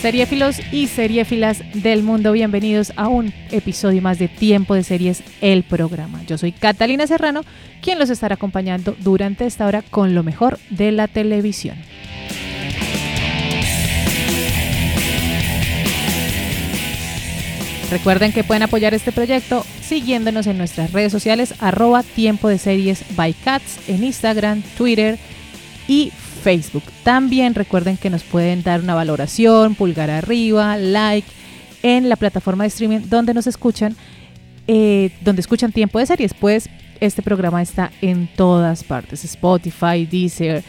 Seriéfilos y seriéfilas del mundo, bienvenidos a un episodio más de Tiempo de Series, el programa. Yo soy Catalina Serrano, quien los estará acompañando durante esta hora con lo mejor de la televisión. Recuerden que pueden apoyar este proyecto siguiéndonos en nuestras redes sociales arroba tiempo de series by cats en Instagram, Twitter y Facebook. También recuerden que nos pueden dar una valoración, pulgar arriba, like en la plataforma de streaming donde nos escuchan, eh, donde escuchan tiempo de series. Pues este programa está en todas partes: Spotify, Deezer,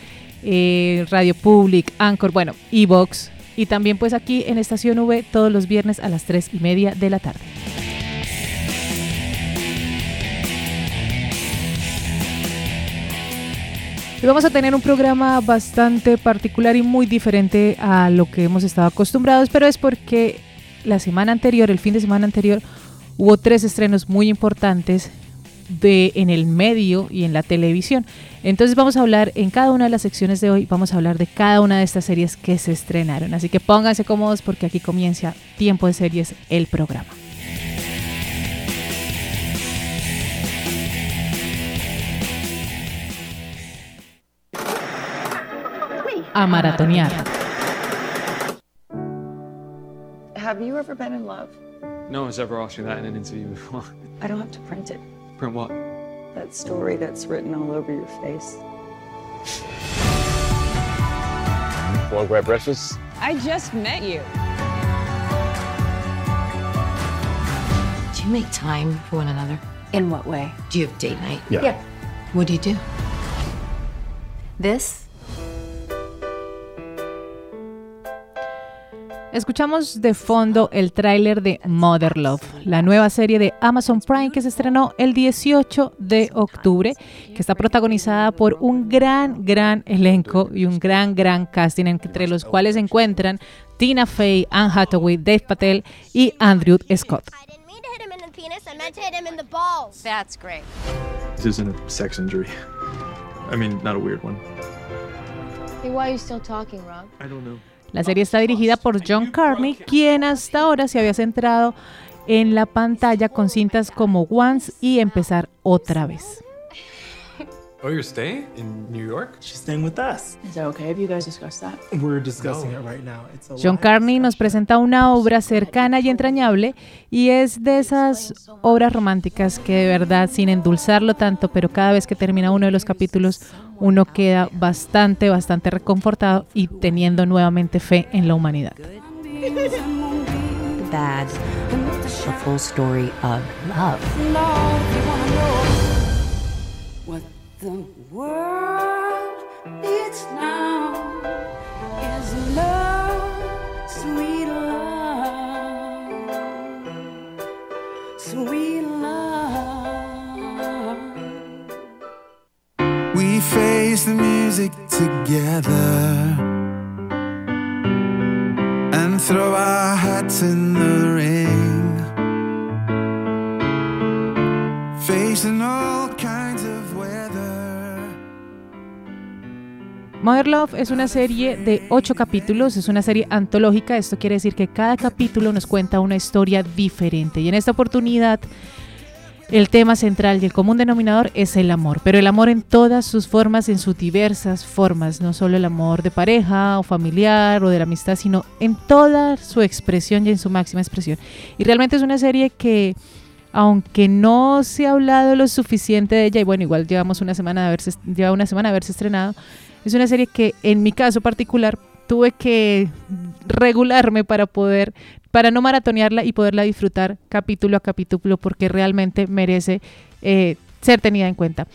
eh, Radio Public, Anchor, bueno, Evox. Y también pues aquí en Estación V todos los viernes a las 3 y media de la tarde. Y vamos a tener un programa bastante particular y muy diferente a lo que hemos estado acostumbrados, pero es porque la semana anterior, el fin de semana anterior, hubo tres estrenos muy importantes de, en el medio y en la televisión. Entonces vamos a hablar en cada una de las secciones de hoy, vamos a hablar de cada una de estas series que se estrenaron. Así que pónganse cómodos porque aquí comienza Tiempo de Series, el programa. A maratonear. Have you ever been in love? No one's ever asked me that in an interview before. I don't have to print it. Print what? That story that's written all over your face. Want to grab breakfast? I just met you. Do you make time for one another? In what way? Do you have date night? Yeah. Yeah. What do you do? This? Escuchamos de fondo el tráiler de Mother Love, la nueva serie de Amazon Prime que se estrenó el 18 de octubre, que está protagonizada por un gran, gran elenco y un gran, gran casting, entre los cuales se encuentran Tina Fey, Anne Hathaway, Dave Patel y Andrew Scott. That's great. This isn't a sex injury. I mean, not a weird one. Hey, why are you still talking, Rob? I don't know. La serie está dirigida por John Carney, quien hasta ahora se había centrado en la pantalla con cintas como Once y Empezar otra vez. Oh, you're staying in New York? She's staying with us. Is it okay if you guys discuss that? We're discussing it right now. It's a John. Carney nos presenta una obra cercana y entrañable y es de esas obras románticas que de verdad, sin endulzarlo tanto, pero cada vez que termina uno de los capítulos, uno queda bastante, bastante reconfortado y teniendo nuevamente fe en la humanidad. Bad. The full story of love. The world needs now is love, sweet love, sweet love. We face the music together and throw our hats in the ring. Mother Love es una serie de ocho capítulos, es una serie antológica, esto quiere decir que cada capítulo nos cuenta una historia diferente. Y en esta oportunidad el tema central y el común denominador es el amor, pero el amor en todas sus formas, en sus diversas formas, no solo el amor de pareja o familiar o de la amistad, sino en toda su expresión y en su máxima expresión. Y realmente es una serie que, aunque no se ha hablado lo suficiente de ella, y bueno, igual llevamos una semana de haberse, lleva una semana de haberse estrenado, es una serie que en mi caso particular tuve que regularme para poder, para no maratonearla y poderla disfrutar capítulo a capítulo porque realmente merece eh, ser tenida en cuenta.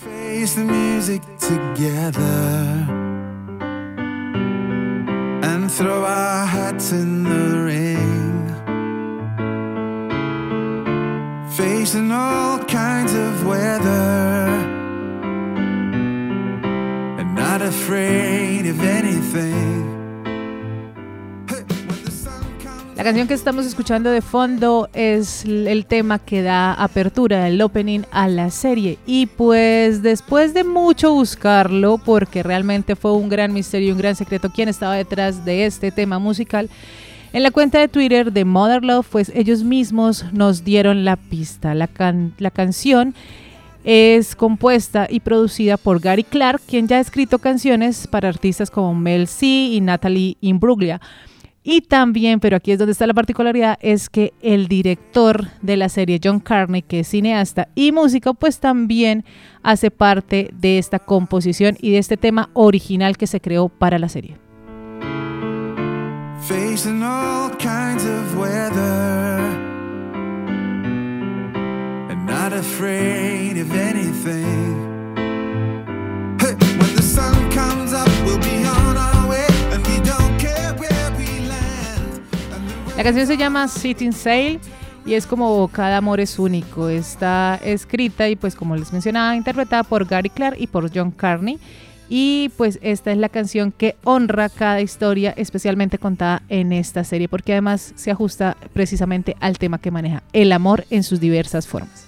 Face the music and throw our hats in the ring. facing all kinds of weather not. La canción que estamos escuchando de fondo es el tema que da apertura, el opening a la serie. Y pues después de mucho buscarlo, porque realmente fue un gran misterio, un gran secreto, quién estaba detrás de este tema musical, en la cuenta de Twitter de Mother Love, pues ellos mismos nos dieron la pista. La, la canción es compuesta y producida por Gary Clark, quien ya ha escrito canciones para artistas como Mel C y Natalie Imbruglia. Y también, pero aquí es donde está la particularidad, es que el director de la serie, John Carney, que es cineasta y músico, pues también hace parte de esta composición y de este tema original que se creó para la serie. Facing all kinds of weather not afraid of anything. La canción se llama Sitting Sail y es como cada amor es único. Está escrita y pues como les mencionaba, interpretada por Gary Clark y por John Carney. Y pues esta es la canción que honra cada historia especialmente contada en esta serie porque además se ajusta precisamente al tema que maneja, el amor en sus diversas formas.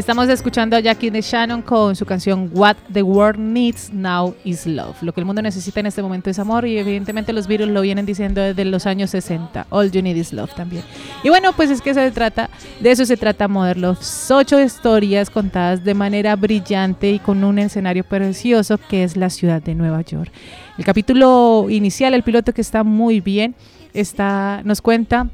Estamos escuchando a Jackie de Shannon con su canción What the World Needs Now is Love. Lo que el mundo necesita en este momento es amor y evidentemente los virus lo vienen diciendo desde los años 60. All you need is love también. Y bueno, pues es que se trata, de eso se trata Mother Love. Ocho historias contadas de manera brillante y con un escenario precioso que es la ciudad de Nueva York. El capítulo inicial, el piloto que está muy bien, está, nos cuenta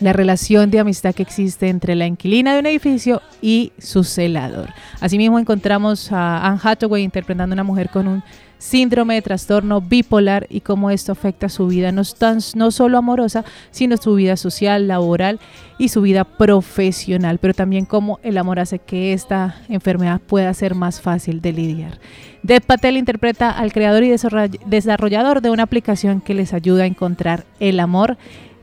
la relación de amistad que existe entre la inquilina de un edificio y su celador. Asimismo encontramos a Anne Hathaway interpretando a una mujer con un síndrome de trastorno bipolar y cómo esto afecta su vida no, tan, no solo amorosa, sino su vida social, laboral y su vida profesional, pero también cómo el amor hace que esta enfermedad pueda ser más fácil de lidiar. Dev Patel interpreta al creador y desarrollador de una aplicación que les ayuda a encontrar el amor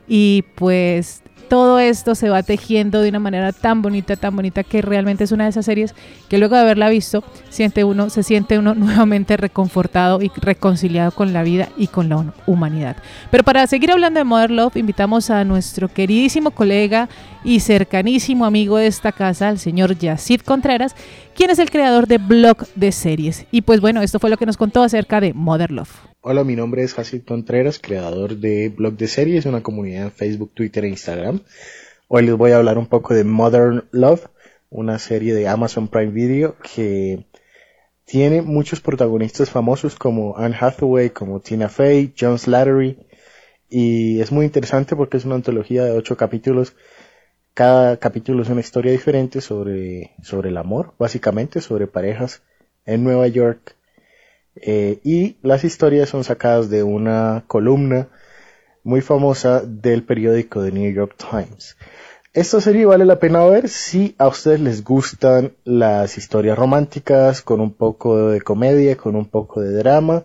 y pues todo esto se va tejiendo de una manera tan bonita, tan bonita que realmente es una de esas series que luego de haberla visto siente uno, se siente uno nuevamente reconfortado y reconciliado con la vida y con la humanidad. Pero para seguir hablando de Mother Love, invitamos a nuestro queridísimo colega y cercanísimo amigo de esta casa, el señor Yacid Contreras, quien es el creador de Blog de Series. Y pues bueno, esto fue lo que nos contó acerca de Mother Love. Hola, mi nombre es Jacid Contreras, creador de Blog de Series, una comunidad en Facebook, Twitter e Instagram. Hoy les voy a hablar un poco de Modern Love, una serie de Amazon Prime Video que tiene muchos protagonistas famosos como Anne Hathaway, como Tina Fey, John Slattery, y es muy interesante porque es una antología de ocho capítulos. Cada capítulo es una historia diferente sobre, sobre el amor, básicamente, sobre parejas en Nueva York eh, y las historias son sacadas de una columna muy famosa del periódico The New York Times. Esta serie vale la pena ver si a ustedes les gustan las historias románticas con un poco de comedia, con un poco de drama,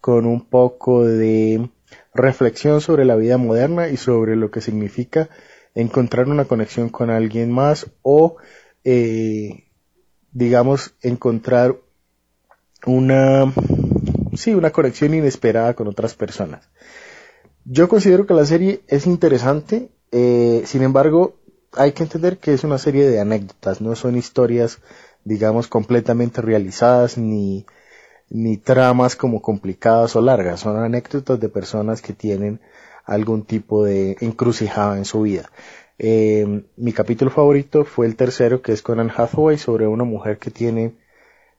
con un poco de reflexión sobre la vida moderna y sobre lo que significa encontrar una conexión con alguien más o eh, digamos encontrar una, sí, una conexión inesperada con otras personas. Yo considero que la serie es interesante, eh, sin embargo, hay que entender que es una serie de anécdotas, no son historias, digamos, completamente realizadas ni, ni tramas como complicadas o largas, son anécdotas de personas que tienen algún tipo de encrucijada en su vida. Eh, mi capítulo favorito fue el tercero, que es con Anne Hathaway, sobre una mujer que tiene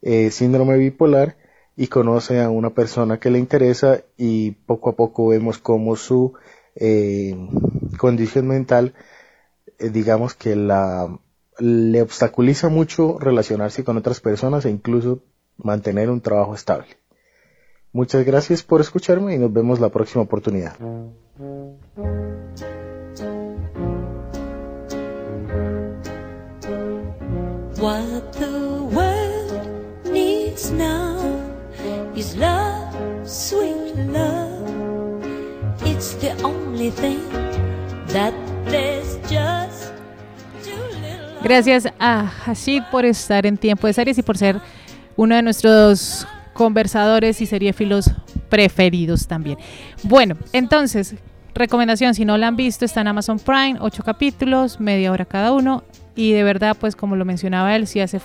eh, síndrome bipolar y conoce a una persona que le interesa y poco a poco vemos cómo su eh, condición mental, eh, digamos que la le obstaculiza mucho relacionarse con otras personas e incluso mantener un trabajo estable. Muchas gracias por escucharme y nos vemos la próxima oportunidad. Now is love, sweet love. It's the only thing that there's just Gracias a Hashid por estar en Tiempo de Series y por ser uno de nuestros conversadores y seriefilos preferidos también. Bueno, entonces, recomendación, si no la han visto, está en Amazon Prime, ocho capítulos, media hora cada uno. Y de verdad, pues como lo mencionaba él, sí hace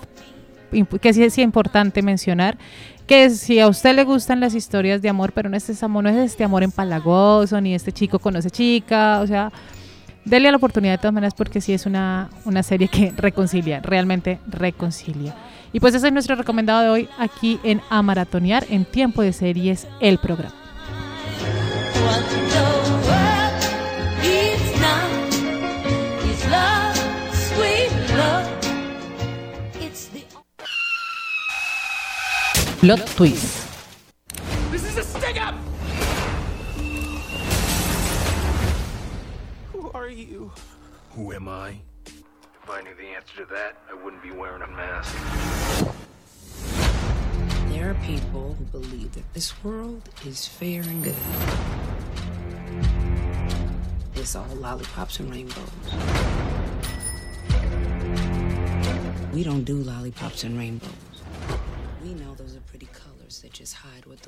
que sí es importante mencionar que si a usted le gustan las historias de amor, pero no es este amor, no es este amor empalagoso, ni este chico conoce chica, o sea, dele la oportunidad de todas maneras porque sí es una, una serie que reconcilia, realmente reconcilia. Y pues ese es nuestro recomendado de hoy aquí en Amaratonear en Tiempo de Series, el programa. Plot Twist. This is a stick up! Who are you? Who am I? If I knew the answer to that, I wouldn't be wearing a mask. There are people who believe that this world is fair and good. It's all lollipops and rainbows. We don't do lollipops and rainbows.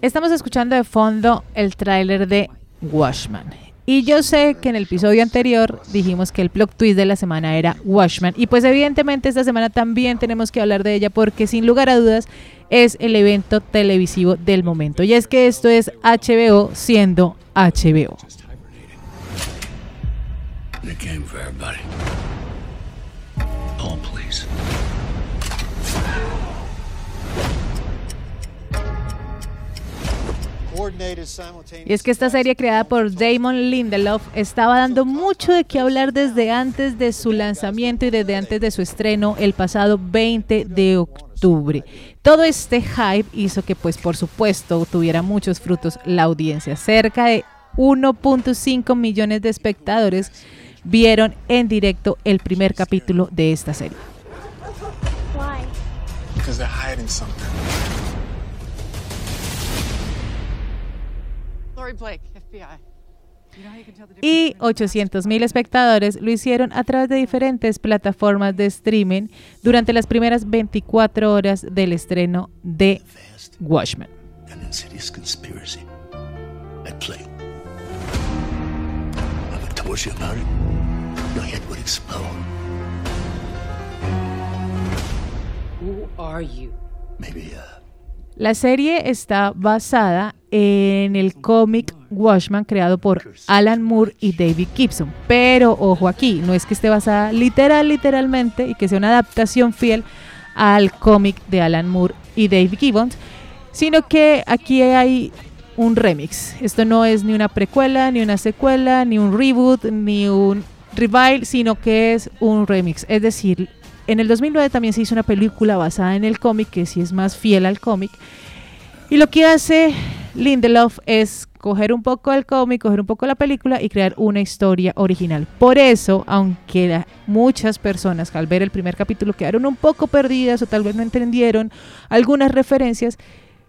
Estamos escuchando de fondo el tráiler de Washman. Y yo sé que en el episodio anterior dijimos que el plot twist de la semana era Washman. Y pues evidentemente esta semana también tenemos que hablar de ella porque sin lugar a dudas es el evento televisivo del momento. Y es que esto es HBO siendo HBO. Y es que esta serie creada por Damon Lindelof estaba dando mucho de qué hablar desde antes de su lanzamiento y desde antes de su estreno el pasado 20 de octubre. Todo este hype hizo que pues por supuesto tuviera muchos frutos la audiencia. Cerca de 1.5 millones de espectadores vieron en directo el primer capítulo de esta serie. Y 800 mil espectadores lo hicieron a través de diferentes plataformas de streaming durante las primeras 24 horas del estreno de Watchmen. Who are you? Maybe, uh, La serie está basada en el cómic Watchmen creado por Alan Moore y David Gibson. Pero ojo aquí, no es que esté basada literal, literalmente y que sea una adaptación fiel al cómic de Alan Moore y David Gibbons, sino que aquí hay un remix. Esto no es ni una precuela, ni una secuela, ni un reboot, ni un revival, sino que es un remix. Es decir, en el 2009 también se hizo una película basada en el cómic, que sí es más fiel al cómic. Y lo que hace Lindelof es coger un poco el cómic, coger un poco la película y crear una historia original. Por eso, aunque muchas personas al ver el primer capítulo quedaron un poco perdidas o tal vez no entendieron algunas referencias,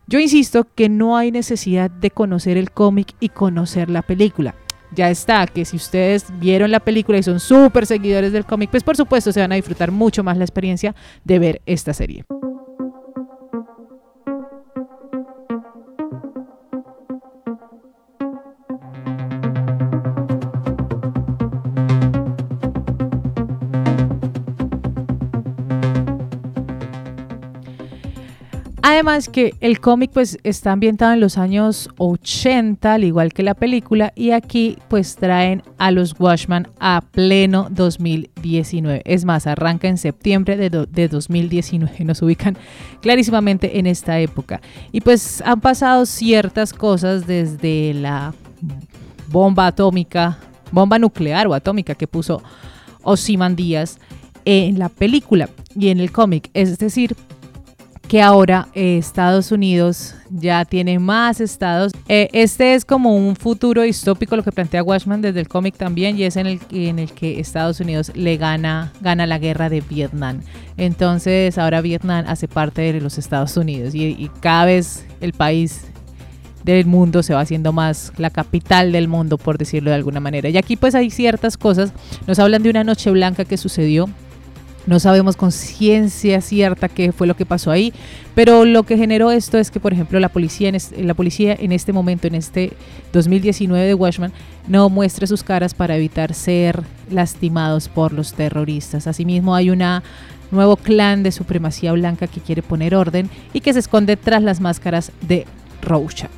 yo insisto que no hay necesidad de conocer el cómic y conocer la película. Ya está, que si ustedes vieron la película y son súper seguidores del cómic, pues por supuesto se van a disfrutar mucho más la experiencia de ver esta serie. Además que el cómic pues está ambientado en los años 80, al igual que la película, y aquí pues traen a los Watchmen a pleno 2019. Es más, arranca en septiembre de, de 2019, nos ubican clarísimamente en esta época. Y pues han pasado ciertas cosas desde la bomba atómica, bomba nuclear o atómica que puso Díaz en la película y en el cómic. Es decir, que ahora eh, Estados Unidos ya tiene más estados. Eh, este es como un futuro distópico, lo que plantea Watchman desde el cómic también, y es en el, en el que Estados Unidos le gana, gana la guerra de Vietnam. Entonces ahora Vietnam hace parte de los Estados Unidos y, y cada vez el país del mundo se va haciendo más la capital del mundo, por decirlo de alguna manera. Y aquí pues hay ciertas cosas, nos hablan de una noche blanca que sucedió no sabemos con ciencia cierta qué fue lo que pasó ahí, pero lo que generó esto es que, por ejemplo, la policía en, es- la policía en este momento, en este 2019 de Watchman, no muestre sus caras para evitar ser lastimados por los terroristas. Asimismo, hay una nuevo clan de supremacía blanca que quiere poner orden y que se esconde tras las máscaras de Rorschach.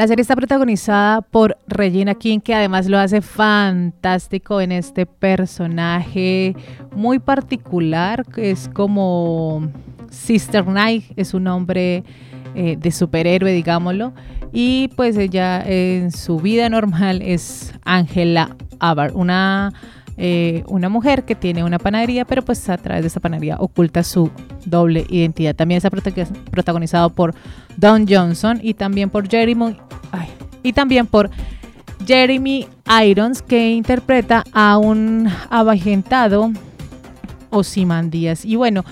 La serie está protagonizada por Regina King, que además lo hace fantástico en este personaje muy particular, que es como Sister Night, es un nombre eh, de superhéroe, digámoslo. Y pues ella en su vida normal es Angela Abar, una, eh, una mujer que tiene una panadería, pero pues a través de esa panadería oculta su doble identidad. También está prota- protagonizado por Don Johnson y también por Jeremy, y también por Jeremy Irons, que interpreta a un avejentado Ozymandias. Y bueno,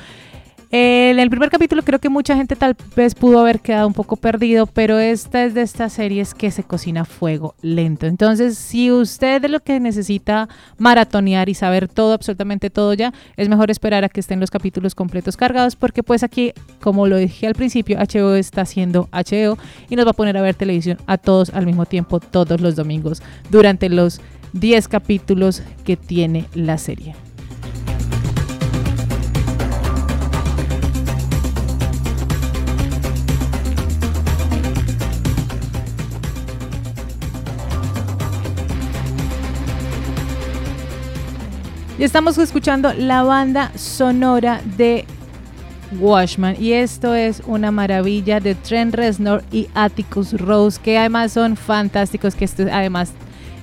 eh, en el primer capítulo creo que mucha gente tal vez pudo haber quedado un poco perdido, pero esta es de estas series que se cocina a fuego lento. Entonces, si usted de lo que necesita maratonear y saber todo, absolutamente todo ya, es mejor esperar a que estén los capítulos completos cargados, porque pues aquí, como lo dije al principio, HBO está haciendo HBO y nos va a poner a ver televisión a todos al mismo tiempo todos los domingos durante los 10 capítulos que tiene la serie. Y estamos escuchando la banda sonora de Washman. Y esto es una maravilla de Trent Reznor y Atticus Rose, que además son fantásticos, que esto además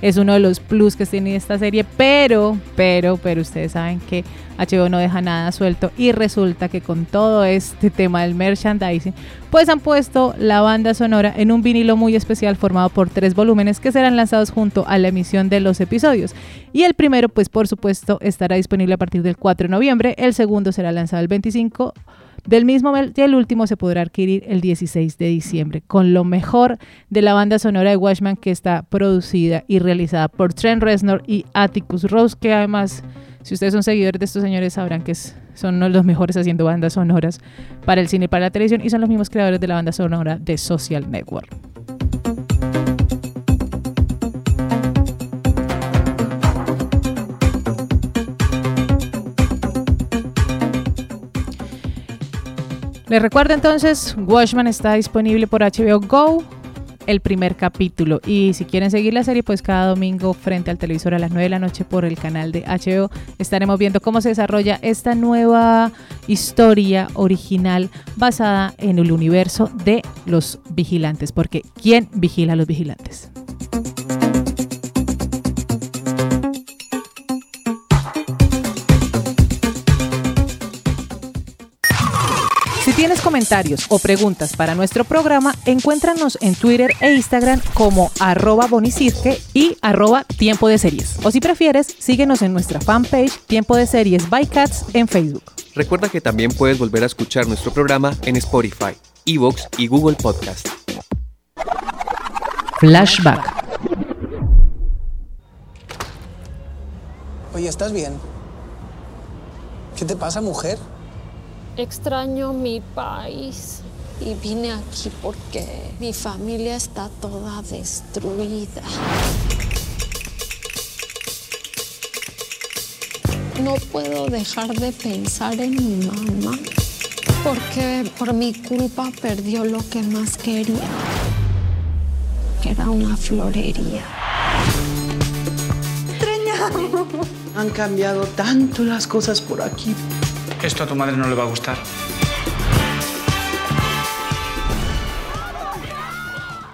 es uno de los plus que tiene esta serie. Pero, pero, pero ustedes saben que HBO no deja nada suelto. Y resulta que con todo este tema del merchandising, pues han puesto la banda sonora en un vinilo muy especial formado por tres volúmenes que serán lanzados junto a la emisión de los episodios. Y el primero, pues por supuesto, estará disponible a partir del 4 de noviembre. El segundo será lanzado el 25 del mismo y el último se podrá adquirir el 16 de diciembre, con lo mejor de la banda sonora de Watchman que está producida y realizada por Trent Reznor y Atticus Rose, que además, si ustedes son seguidores de estos señores, sabrán que son uno de los mejores haciendo bandas sonoras para el cine y para la televisión y son los mismos creadores de la banda sonora de Social Network. Les recuerdo entonces, Watchman está disponible por HBO Go, el primer capítulo. Y si quieren seguir la serie, pues cada domingo frente al televisor a las 9 de la noche por el canal de HBO estaremos viendo cómo se desarrolla esta nueva historia original basada en el universo de los vigilantes. Porque ¿quién vigila a los vigilantes? Tienes comentarios o preguntas para nuestro programa, encuéntranos en Twitter e Instagram como arroba bonicirque y arroba tiempo de series. O si prefieres, síguenos en nuestra fanpage Tiempo de Series by Cats en Facebook. Recuerda que también puedes volver a escuchar nuestro programa en Spotify, Evox y Google Podcast. Flashback. Oye, ¿estás bien? ¿Qué te pasa, mujer? Extraño mi país y vine aquí porque mi familia está toda destruida. No puedo dejar de pensar en mi mamá porque por mi culpa perdió lo que más quería, que era una florería. Extrañamos. Han cambiado tanto las cosas por aquí. Esto a tu madre no le va a gustar.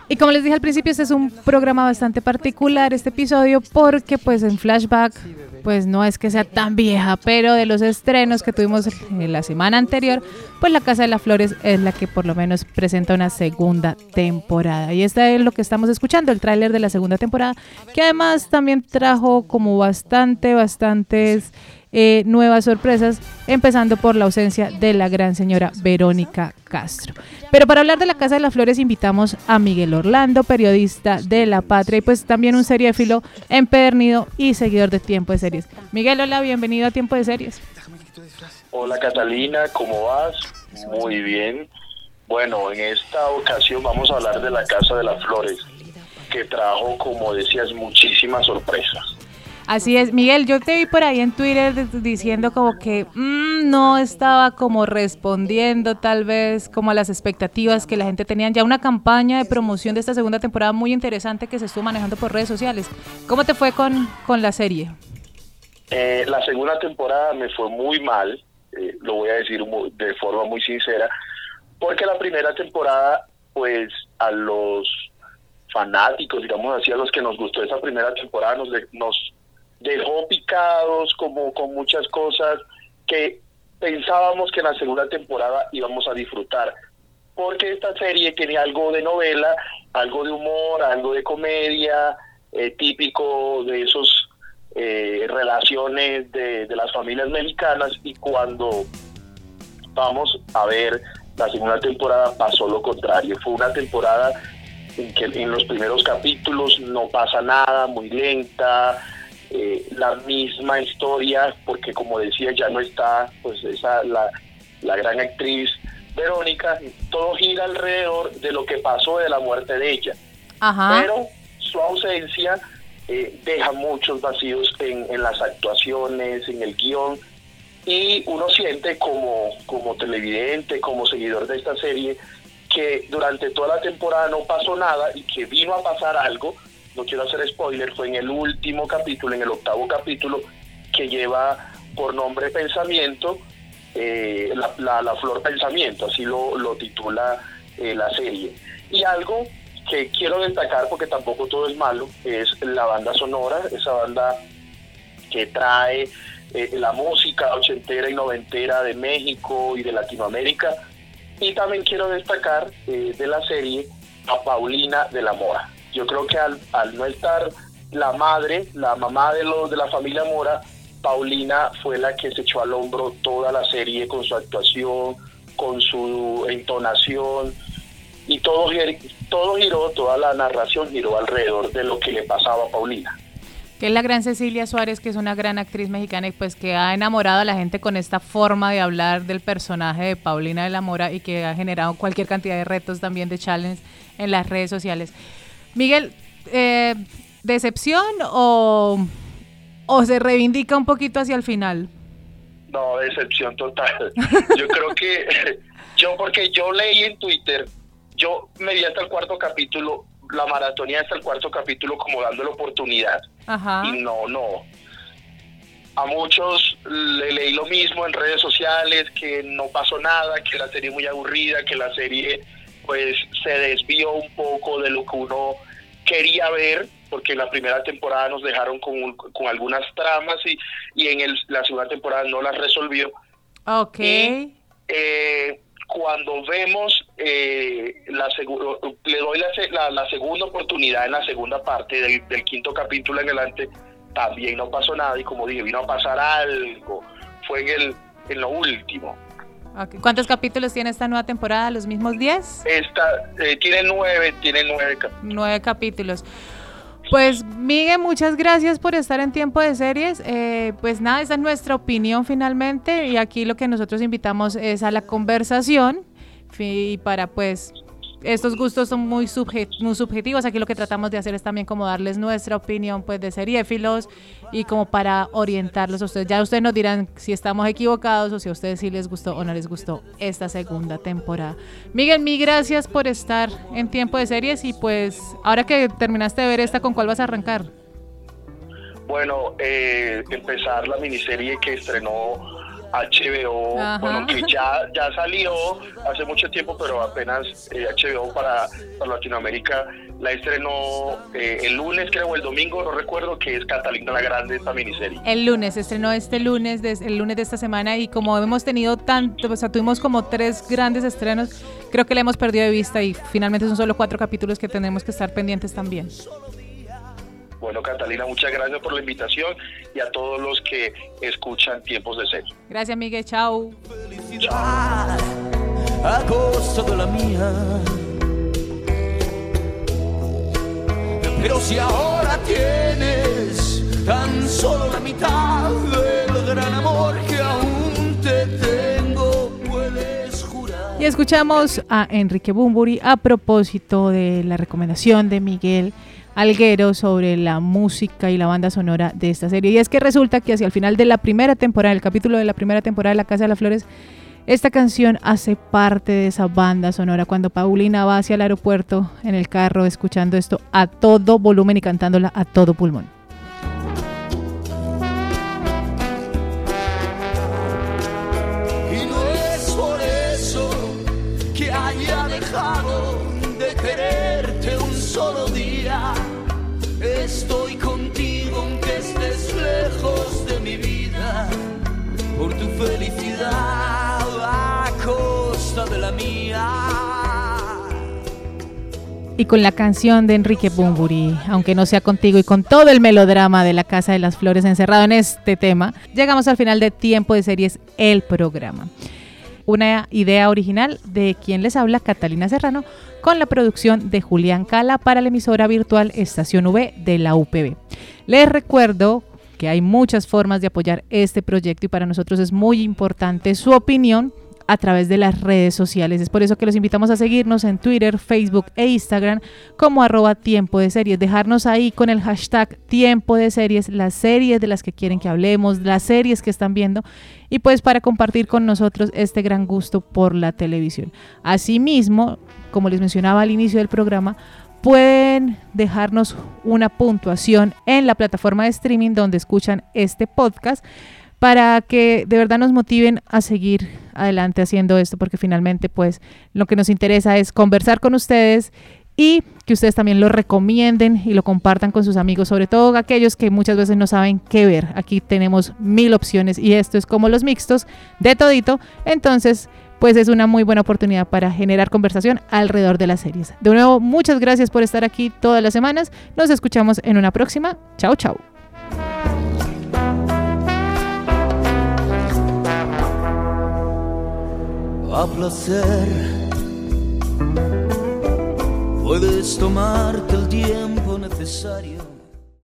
Y como les dije al principio, este es un programa bastante particular, este episodio, porque pues en Flashback, pues no es que sea tan vieja, pero de los estrenos que tuvimos en la semana anterior, pues La Casa de las Flores es la que por lo menos presenta una segunda temporada. Y esta es lo que estamos escuchando, el tráiler de la segunda temporada, que además también trajo como bastante, bastantes eh, nuevas sorpresas, empezando por la ausencia de la gran señora Verónica Castro. Pero para hablar de la Casa de las Flores invitamos a Miguel Orlando, periodista de La Patria y pues también un seriéfilo empedernido y seguidor de Tiempo de Series. Miguel, hola, bienvenido a Tiempo de Series. Hola Catalina, ¿cómo vas? Muy bien. Bueno, en esta ocasión vamos a hablar de la Casa de las Flores, que trajo, como decías, muchísimas sorpresas. Así es, Miguel, yo te vi por ahí en Twitter diciendo como que mmm, no estaba como respondiendo tal vez como a las expectativas que la gente tenía. Ya una campaña de promoción de esta segunda temporada muy interesante que se estuvo manejando por redes sociales. ¿Cómo te fue con, con la serie? Eh, la segunda temporada me fue muy mal, eh, lo voy a decir de forma muy sincera, porque la primera temporada, pues a los fanáticos, digamos así, a los que nos gustó esa primera temporada, nos, nos dejó picados como con muchas cosas que pensábamos que en la segunda temporada íbamos a disfrutar. Porque esta serie tiene algo de novela, algo de humor, algo de comedia, eh, típico de esos eh, relaciones de, de las familias mexicanas y cuando vamos a ver la segunda temporada pasó lo contrario. Fue una temporada en que en los primeros capítulos no pasa nada, muy lenta, eh, la misma historia, porque como decía, ya no está pues esa la, la gran actriz Verónica, todo gira alrededor de lo que pasó de la muerte de ella. Ajá. Pero su ausencia eh, deja muchos vacíos en, en, las actuaciones, en el guion, y uno siente como, como televidente, como seguidor de esta serie, que durante toda la temporada no pasó nada y que vino a pasar algo, no quiero hacer spoiler, fue en el último capítulo, en el octavo capítulo, que lleva por nombre Pensamiento, eh, la, la, la, Flor Pensamiento, así lo, lo titula eh, la serie. Y algo que quiero destacar, porque tampoco todo es malo, es la banda sonora, esa banda que trae eh, la música ochentera y noventera de México y de Latinoamérica. Y también quiero destacar eh, de la serie a Paulina de la Mora. Yo creo que al, al no estar la madre, la mamá de, los, de la familia Mora, Paulina fue la que se echó al hombro toda la serie con su actuación, con su entonación y todo, todo giró, toda la narración giró alrededor de lo que le pasaba a Paulina. Que es la gran Cecilia Suárez, que es una gran actriz mexicana y pues que ha enamorado a la gente con esta forma de hablar del personaje de Paulina de la Mora y que ha generado cualquier cantidad de retos también de challenge en las redes sociales. Miguel, eh, ¿decepción o, o se reivindica un poquito hacia el final? No, decepción total. Yo creo que, yo porque yo leí en Twitter, yo me vi hasta el cuarto capítulo, la maratonía hasta el cuarto capítulo como dando la oportunidad. Ajá. Y no, no. A muchos le leí lo mismo en redes sociales, que no pasó nada, que la serie muy aburrida, que la serie pues se desvió un poco de lo que uno quería ver, porque en la primera temporada nos dejaron con, con algunas tramas y, y en el, la segunda temporada no las resolvió. Ok. Y, eh, cuando vemos eh, la le doy la, la, la, segunda oportunidad en la segunda parte del, del, quinto capítulo en adelante, también no pasó nada y como dije, vino a pasar algo, fue en, el, en lo último. Okay. ¿Cuántos capítulos tiene esta nueva temporada? ¿Los mismos 10? Esta eh, tiene nueve, tiene nueve capítulos. Nueve capítulos. Pues Miguel, muchas gracias por estar en Tiempo de Series. Eh, pues nada, esa es nuestra opinión finalmente y aquí lo que nosotros invitamos es a la conversación y para pues estos gustos son muy, subje muy subjetivos. Aquí lo que tratamos de hacer es también como darles nuestra opinión pues de seriéfilos y como para orientarlos a ustedes. Ya ustedes nos dirán si estamos equivocados o si a ustedes sí les gustó o no les gustó esta segunda temporada. Miguel, mil gracias por estar en Tiempo de Series y pues ahora que terminaste de ver esta, ¿con cuál vas a arrancar? Bueno, eh, empezar la miniserie que estrenó HBO, Ajá. bueno, que ya, ya salió hace mucho tiempo, pero apenas eh, HBO para, para Latinoamérica la estrenó eh, el lunes, creo, o el domingo, no recuerdo, que es Catalina la Grande, esta miniserie. El lunes, estrenó este lunes, des- el lunes de esta semana y como hemos tenido tanto, o sea, tuvimos como tres grandes estrenos, creo que la hemos perdido de vista y finalmente son solo cuatro capítulos que tenemos que estar pendientes también. Bueno, Catalina, muchas gracias por la invitación y a todos los que escuchan Tiempos de Serie. Gracias, Miguel, chao. a costa de la mía. Pero si ahora tienes tan solo la mitad del gran amor que aún te tengo, puedes jurar. Y escuchamos a Enrique Bumburi a propósito de la recomendación de Miguel Alguero sobre la música y la banda sonora de esta serie. Y es que resulta que hacia el final de la primera temporada, el capítulo de la primera temporada de La Casa de las Flores, esta canción hace parte de esa banda sonora. Cuando Paulina va hacia el aeropuerto en el carro escuchando esto a todo volumen y cantándola a todo pulmón. Y con la canción de Enrique Bumburi, aunque no sea contigo, y con todo el melodrama de la Casa de las Flores encerrado en este tema, llegamos al final de Tiempo de Series, el programa. Una idea original de quien les habla, Catalina Serrano, con la producción de Julián Cala para la emisora virtual Estación V de la UPB. Les recuerdo que hay muchas formas de apoyar este proyecto y para nosotros es muy importante su opinión a través de las redes sociales. Es por eso que los invitamos a seguirnos en Twitter, Facebook e Instagram como arroba tiempo de series. Dejarnos ahí con el hashtag tiempo de series, las series de las que quieren que hablemos, las series que están viendo y pues para compartir con nosotros este gran gusto por la televisión. Asimismo, como les mencionaba al inicio del programa, pueden dejarnos una puntuación en la plataforma de streaming donde escuchan este podcast para que de verdad nos motiven a seguir adelante haciendo esto, porque finalmente pues lo que nos interesa es conversar con ustedes y que ustedes también lo recomienden y lo compartan con sus amigos, sobre todo aquellos que muchas veces no saben qué ver. Aquí tenemos mil opciones y esto es como los mixtos de todito, entonces pues es una muy buena oportunidad para generar conversación alrededor de las series. De nuevo, muchas gracias por estar aquí todas las semanas. Nos escuchamos en una próxima. Chao, chao. A placer. Puedes tomarte el tiempo necesario